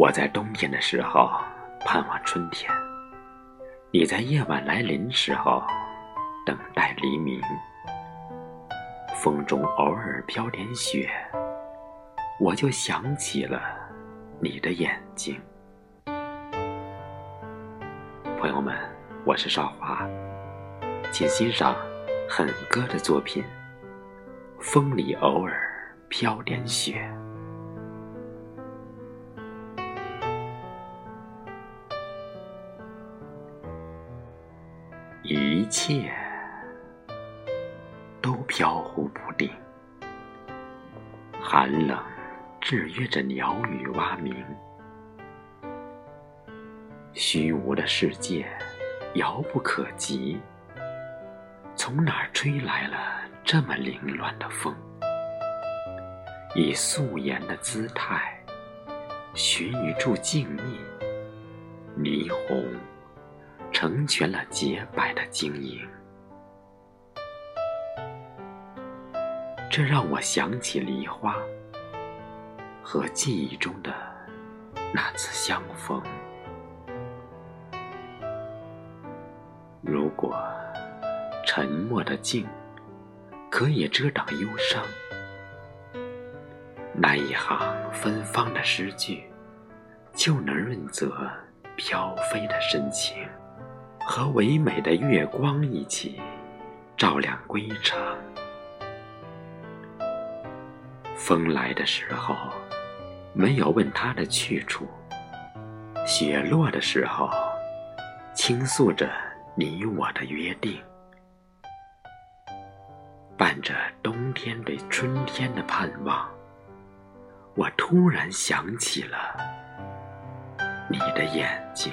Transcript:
我在冬天的时候盼望春天，你在夜晚来临时候等待黎明。风中偶尔飘点雪，我就想起了你的眼睛。朋友们，我是少华，请欣赏狠哥的作品《风里偶尔飘点雪》。一切都飘忽不定，寒冷制约着鸟语蛙鸣，虚无的世界遥不可及。从哪儿吹来了这么凌乱的风？以素颜的姿态，寻一处静谧，霓虹。成全了洁白的晶莹，这让我想起梨花和记忆中的那次相逢。如果沉默的静可以遮挡忧伤，那一行芬芳的诗句就能润泽飘飞的深情。和唯美的月光一起照亮归程。风来的时候，没有问他的去处；雪落的时候，倾诉着你我的约定。伴着冬天对春天的盼望，我突然想起了你的眼睛。